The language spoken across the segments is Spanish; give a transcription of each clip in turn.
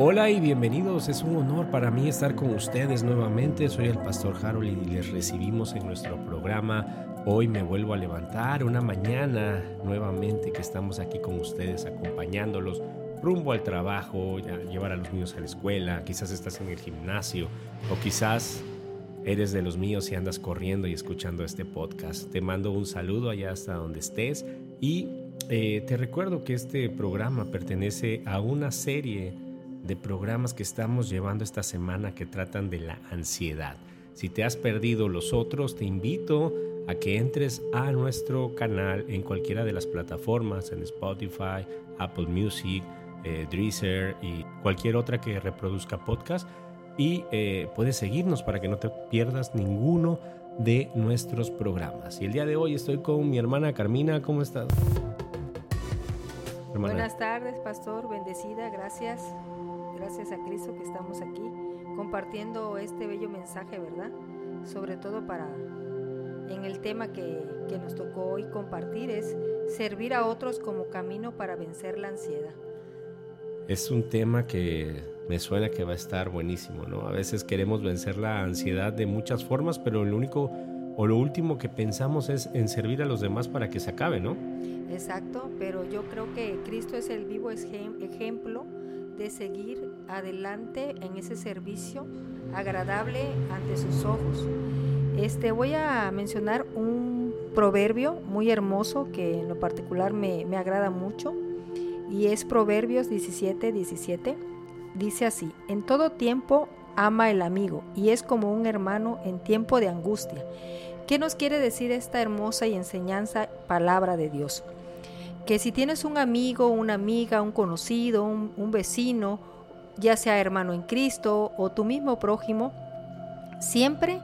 Hola y bienvenidos, es un honor para mí estar con ustedes nuevamente. Soy el pastor Harold y les recibimos en nuestro programa. Hoy me vuelvo a levantar una mañana nuevamente que estamos aquí con ustedes acompañándolos rumbo al trabajo, llevar a los niños a la escuela, quizás estás en el gimnasio o quizás eres de los míos y andas corriendo y escuchando este podcast. Te mando un saludo allá hasta donde estés y eh, te recuerdo que este programa pertenece a una serie de programas que estamos llevando esta semana que tratan de la ansiedad. Si te has perdido los otros, te invito a que entres a nuestro canal en cualquiera de las plataformas, en Spotify, Apple Music, eh, Deezer y cualquier otra que reproduzca podcast. Y eh, puedes seguirnos para que no te pierdas ninguno de nuestros programas. Y el día de hoy estoy con mi hermana Carmina. ¿Cómo estás? Buenas tardes, pastor. Bendecida. Gracias. Gracias a Cristo que estamos aquí compartiendo este bello mensaje, ¿verdad? Sobre todo para en el tema que, que nos tocó hoy compartir es servir a otros como camino para vencer la ansiedad. Es un tema que me suena que va a estar buenísimo, ¿no? A veces queremos vencer la ansiedad de muchas formas, pero lo único o lo último que pensamos es en servir a los demás para que se acabe, ¿no? Exacto, pero yo creo que Cristo es el vivo ejemplo de seguir adelante en ese servicio agradable ante sus ojos. Este, voy a mencionar un proverbio muy hermoso que en lo particular me, me agrada mucho y es Proverbios 17, 17. Dice así, en todo tiempo ama el amigo y es como un hermano en tiempo de angustia. ¿Qué nos quiere decir esta hermosa y enseñanza palabra de Dios? Que si tienes un amigo, una amiga, un conocido, un, un vecino, ya sea hermano en Cristo o tu mismo prójimo, siempre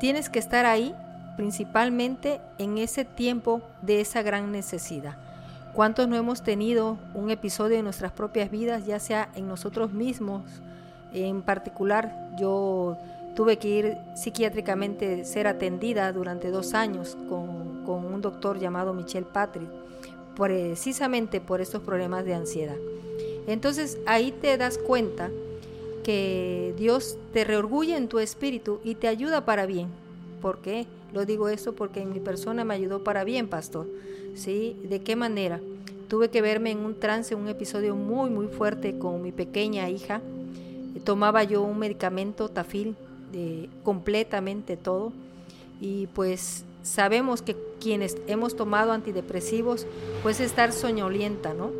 tienes que estar ahí principalmente en ese tiempo de esa gran necesidad. ¿Cuántos no hemos tenido un episodio en nuestras propias vidas, ya sea en nosotros mismos? En particular, yo tuve que ir psiquiátricamente, ser atendida durante dos años con, un doctor llamado Michel Patrick, precisamente por estos problemas de ansiedad. Entonces ahí te das cuenta que Dios te reorgulle en tu espíritu y te ayuda para bien. ¿Por qué? Lo digo esto porque en mi persona me ayudó para bien, pastor. ¿Sí? ¿De qué manera? Tuve que verme en un trance, un episodio muy, muy fuerte con mi pequeña hija. Tomaba yo un medicamento, tafil, de completamente todo. Y pues sabemos que quienes hemos tomado antidepresivos, pues estar soñolienta, ¿no?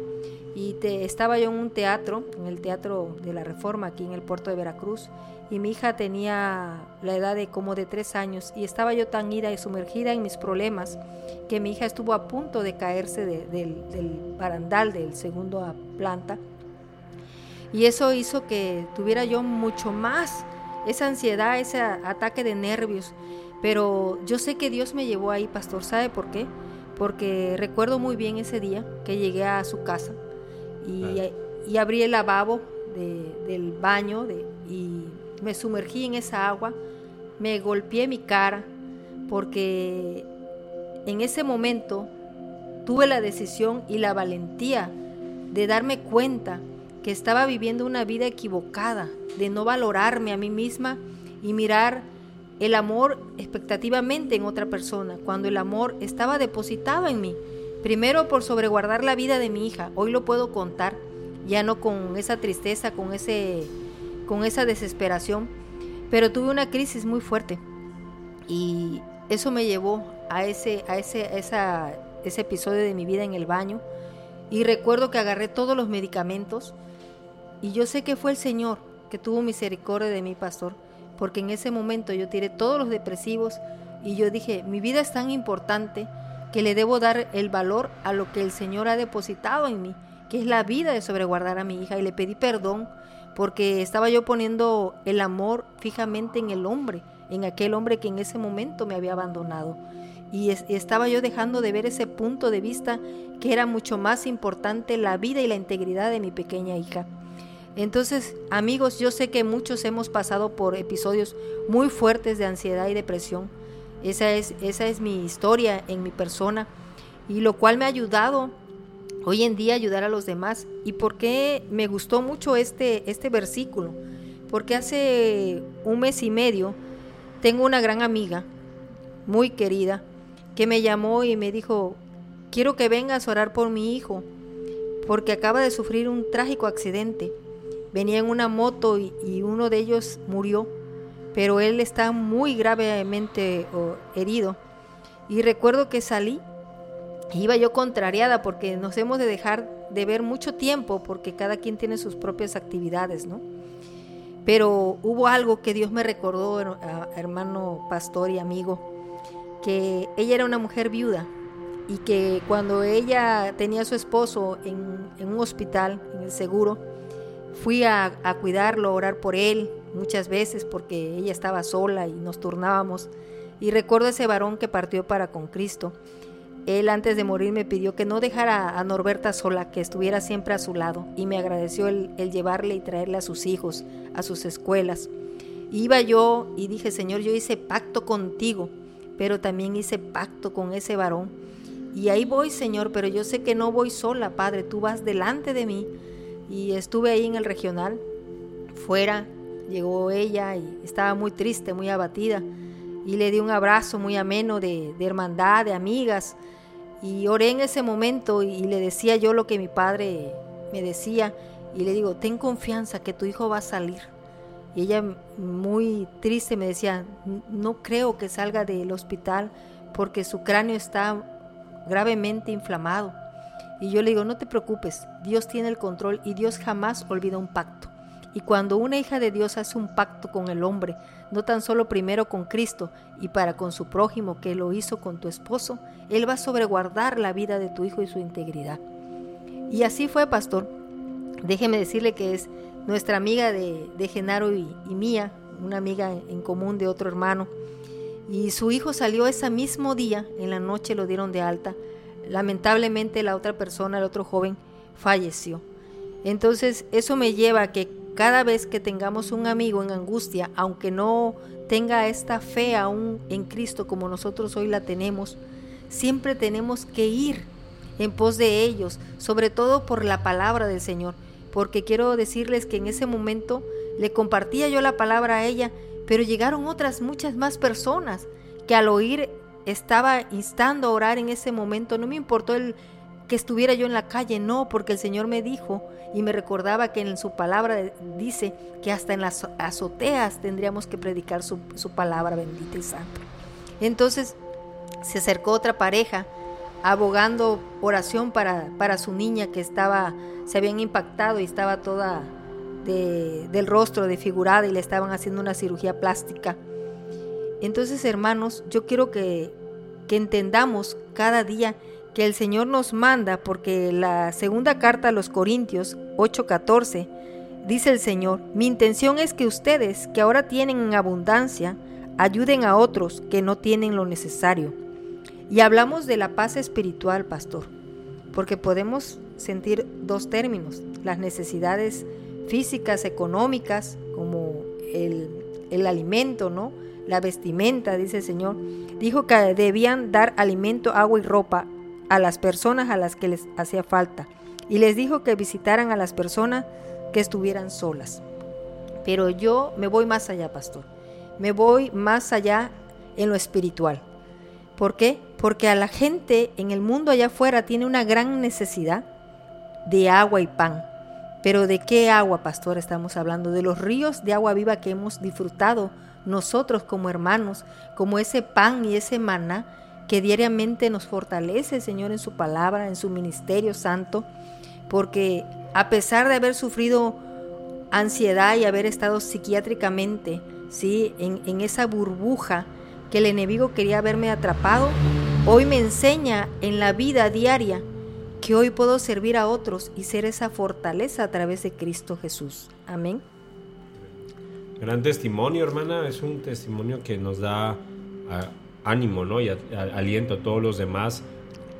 Y te, estaba yo en un teatro, en el Teatro de la Reforma, aquí en el puerto de Veracruz, y mi hija tenía la edad de como de tres años, y estaba yo tan ida y sumergida en mis problemas que mi hija estuvo a punto de caerse del, del barandal del segundo planta. Y eso hizo que tuviera yo mucho más esa ansiedad, ese ataque de nervios. Pero yo sé que Dios me llevó ahí, pastor. ¿Sabe por qué? Porque recuerdo muy bien ese día que llegué a su casa y, abrí el lavabo del baño y me sumergí en esa agua, me golpeé mi cara porque en ese momento tuve la decisión y la valentía de darme cuenta que estaba viviendo una vida equivocada, de no valorarme a mí misma y mirar el amor expectativamente en otra persona, cuando el amor estaba depositado en mí. Primero por sobreguardar la vida de mi hija, hoy lo puedo contar, ya no con esa tristeza, con, ese, con esa desesperación, pero tuve una crisis muy fuerte. Y eso me llevó a ese, a ese, esa, ese episodio de mi vida en el baño. Y recuerdo que agarré todos los medicamentos. Y yo sé que fue el Señor que tuvo misericordia de mi pastor, porque en ese momento yo tiré todos los depresivos y yo dije, mi vida es tan importante que le debo dar el valor a lo que el Señor ha depositado en mí, que es la vida de sobreguardar a mi hija. Y le pedí perdón porque estaba yo poniendo el amor fijamente en el hombre, en aquel hombre que en ese momento me había abandonado. Y estaba yo dejando de ver ese punto de vista que era mucho más importante la vida y la integridad de mi pequeña hija. Entonces, amigos, yo sé que muchos hemos pasado por episodios muy fuertes de ansiedad y depresión esa es, esa es mi historia en mi persona. y lo cual me ha ayudado hoy en día ayudar a los demás. ¿Y por qué me gustó mucho este, este versículo? Porque hace un mes y medio tengo una gran amiga, muy querida, que me llamó y me dijo, quiero que vengas a orar por mi hijo, porque acaba de sufrir un trágico accidente. Venía en una moto y uno de ellos murió, pero él está muy gravemente herido. Y recuerdo que salí iba yo contrariada porque nos hemos de dejar de ver mucho tiempo porque cada quien tiene sus propias actividades, ¿no? Pero hubo algo que Dios me recordó, hermano pastor y amigo, que ella era una mujer viuda y que cuando ella tenía a su esposo en, un hospital, en el seguro, fui a, a cuidarlo, a orar por él muchas veces porque ella estaba sola y nos turnábamos. Y recuerdo ese varón que partió para con Cristo él antes de morir me pidió que no dejara a Norberta sola, que estuviera siempre a su lado, y me agradeció el, llevarle y traerle a sus hijos, a sus escuelas. Iba yo y dije, Señor, yo hice pacto contigo, pero también hice pacto con ese varón. Y ahí voy, Señor, pero yo sé que no voy sola, Padre, tú vas delante de mí. Y estuve ahí en el regional, fuera, llegó ella y estaba muy triste, muy abatida. Y le di un abrazo muy ameno de, hermandad, de amigas y oré en ese momento y le decía yo lo que mi padre me decía y le digo, ten confianza que tu hijo va a salir. Y ella muy triste me decía, no creo que salga del hospital porque su cráneo está gravemente inflamado. Y yo le digo, no te preocupes, Dios tiene el control y Dios jamás olvida un pacto. Y cuando una hija de Dios hace un pacto con el hombre, no tan solo primero con Cristo y para con su prójimo que lo hizo con tu esposo, Él va a sobreguardar la vida de tu hijo y su integridad. Y así fue, pastor. Déjeme decirle que es nuestra amiga de, Genaro y, y mía, una amiga en común de otro hermano. Y su hijo salió ese mismo día, en la noche lo dieron de alta. Lamentablemente la otra persona, el otro joven, falleció. Entonces eso me lleva a que cada vez que tengamos un amigo en angustia, aunque no tenga esta fe aún en Cristo como nosotros hoy la tenemos, siempre tenemos que ir en pos de ellos, sobre todo por la palabra del Señor, porque quiero decirles que en ese momento le compartía yo la palabra a ella, pero llegaron otras muchas más personas que al oír estaba instando a orar en ese momento, no me importó el que estuviera yo en la calle, no, porque el Señor me dijo y me recordaba que en su palabra dice que hasta en las azoteas tendríamos que predicar su, palabra bendita y santa. Entonces se acercó otra pareja abogando oración para, para su niña que estaba, se habían impactado y estaba toda del rostro desfigurada y le estaban haciendo una cirugía plástica. Entonces, hermanos, yo quiero que, que entendamos cada día que el Señor nos manda, porque la segunda carta a los Corintios 8:14 dice el Señor, mi intención es que ustedes, que ahora tienen en abundancia, ayuden a otros que no tienen lo necesario. Y hablamos de la paz espiritual, pastor, porque podemos sentir dos términos, las necesidades físicas, económicas, como el, el alimento, ¿no? La vestimenta, dice el Señor. Dijo que debían dar alimento, agua y ropa a las personas a las que les hacía falta y les dijo que visitaran a las personas que estuvieran solas. Pero yo me voy más allá, pastor. Me voy más allá en lo espiritual. ¿Por qué? Porque a la gente en el mundo allá afuera tiene una gran necesidad de agua y pan. Pero ¿de qué agua, pastor, estamos hablando? De los ríos de agua viva que hemos disfrutado nosotros como hermanos, como ese pan y ese maná que diariamente nos fortalece, Señor, en su palabra, en su ministerio santo, porque a pesar de haber sufrido ansiedad y haber estado psiquiátricamente, ¿sí? En, en esa burbuja que el enemigo quería verme atrapado, hoy me enseña en la vida diaria que hoy puedo servir a otros y ser esa fortaleza a través de Cristo Jesús. Amén. Gran testimonio, hermana, es un testimonio que nos da ánimo ¿no? y aliento a todos los demás,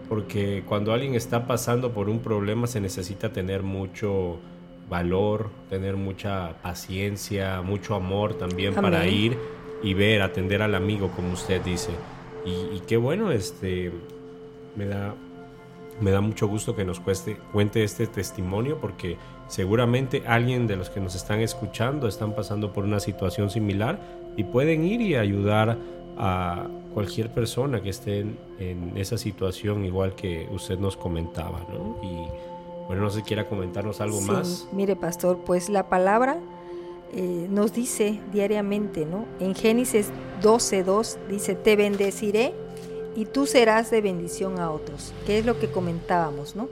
porque cuando alguien está pasando por un problema se necesita tener mucho valor, tener mucha paciencia, mucho amor también para ir y ver, atender al amigo, como usted dice. Y, qué bueno, este, me da Me da mucho gusto que nos cuente este testimonio porque seguramente alguien de los que nos están escuchando están pasando por una situación similar y pueden ir y ayudar a cualquier persona que esté en, esa situación igual que usted nos comentaba, ¿no? Y bueno, no sé si quiera comentarnos algo más. Mire, pastor, pues la palabra eh, nos dice diariamente, ¿no? En Génesis 12.2 dice, te bendeciré y tú serás de bendición a otros, que es lo que comentábamos, ¿no?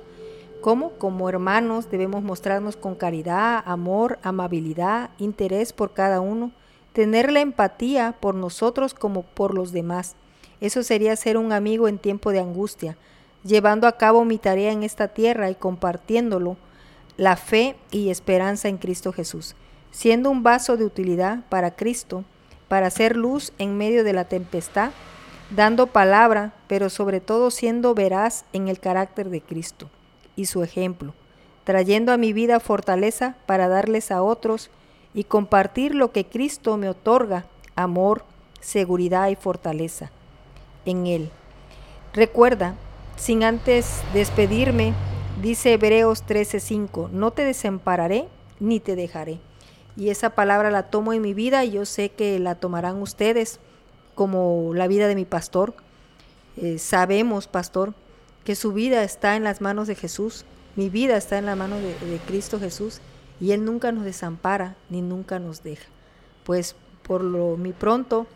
Cómo como hermanos debemos mostrarnos con caridad, amor, amabilidad, interés por cada uno, tener la empatía por nosotros como por los demás. Eso sería ser un amigo en tiempo de angustia, llevando a cabo mi tarea en esta tierra y compartiéndolo, la fe y esperanza en Cristo Jesús, siendo un vaso de utilidad para Cristo, para hacer luz en medio de la tempestad, dando palabra, pero sobre todo siendo veraz en el carácter de Cristo y su ejemplo, trayendo a mi vida fortaleza para darles a otros y compartir lo que Cristo me otorga, amor, seguridad y fortaleza en Él. Recuerda, sin antes despedirme, dice Hebreos 13:5, no te desampararé ni te dejaré. Y esa palabra la tomo en mi vida y yo sé que la tomarán ustedes como la vida de mi pastor. Eh, sabemos, pastor, que su vida está en las manos de Jesús, mi vida está en la mano de, de Cristo Jesús y Él nunca nos desampara ni nunca nos deja. Pues por lo mi pronto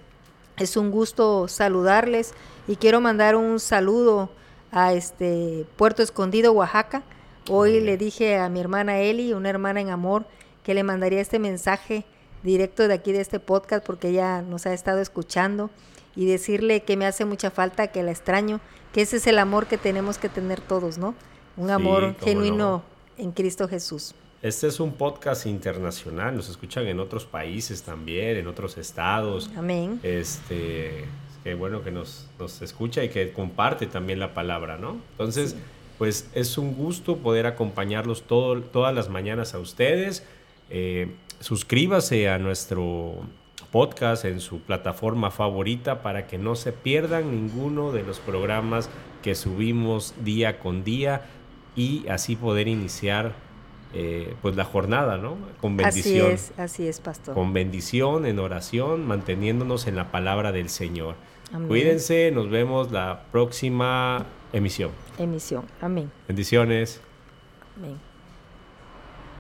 es un gusto saludarles y quiero mandar un saludo a este Puerto Escondido, Oaxaca. Hoy le dije a mi hermana Eli, una hermana en amor, que le mandaría este mensaje directo de aquí de este podcast porque ella nos ha estado escuchando y decirle que me hace mucha falta, que la extraño, que ese es el amor que tenemos que tener todos, ¿no? Un amor genuino en Cristo Jesús. Este es un podcast internacional, nos escuchan en otros países también, en otros estados. Amén. Este, qué bueno que nos, nos escucha y que comparte también la palabra, ¿no? Entonces, pues es un gusto poder acompañarlos todo, todas las mañanas a ustedes. Eh, suscríbase a nuestro podcast en su plataforma favorita para que no se pierdan ninguno de los programas que subimos día con día y así poder iniciar eh, pues la jornada, ¿no? Con bendición. Así es, así es, pastor. Con bendición, en oración, manteniéndonos en la palabra del Señor. Cuídense, nos vemos la próxima emisión. Emisión, amén. Bendiciones. Amén.